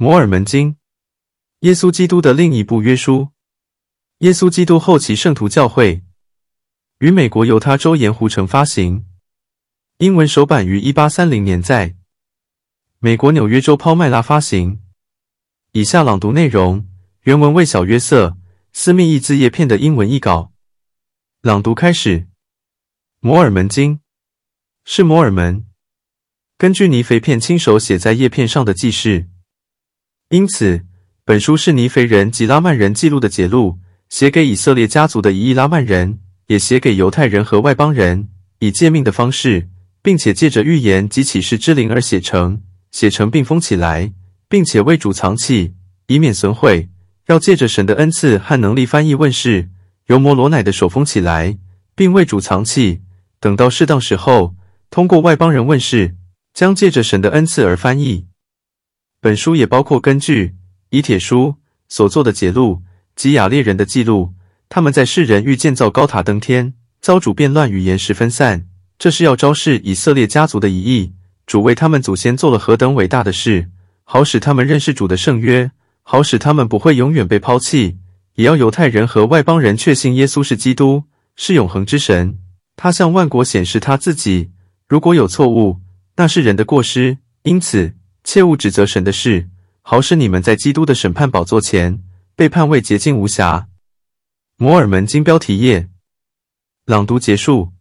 摩尔门经，耶稣基督的另一部约书。耶稣基督后期圣徒教会，于美国犹他州盐湖城发行，英文首版于一八三零年在美国纽约州抛麦拉发行。以下朗读内容，原文为小约瑟私密译字叶片的英文译稿。朗读开始。摩尔门经是摩尔门根据尼腓片亲手写在叶片上的记事，因此本书是尼腓人及拉曼人记录的节录。写给以色列家族的一亿拉曼人，也写给犹太人和外邦人，以诫命的方式，并且借着预言及启示之灵而写成，写成并封起来，并且为主藏起，以免损毁。要借着神的恩赐和能力翻译问世，由摩罗乃的手封起来，并为主藏起，等到适当时候，通过外邦人问世，将借着神的恩赐而翻译。本书也包括根据以铁书所做的节录。及雅列人的记录，他们在世人欲建造高塔登天，遭主变乱，语言十分散。这是要昭示以色列家族的一意，主为他们祖先做了何等伟大的事，好使他们认识主的圣约，好使他们不会永远被抛弃。也要犹太人和外邦人确信耶稣是基督，是永恒之神。他向万国显示他自己。如果有错误，那是人的过失。因此，切勿指责神的事，好使你们在基督的审判宝座前。被判为洁净无瑕。摩尔门经标题页，朗读结束。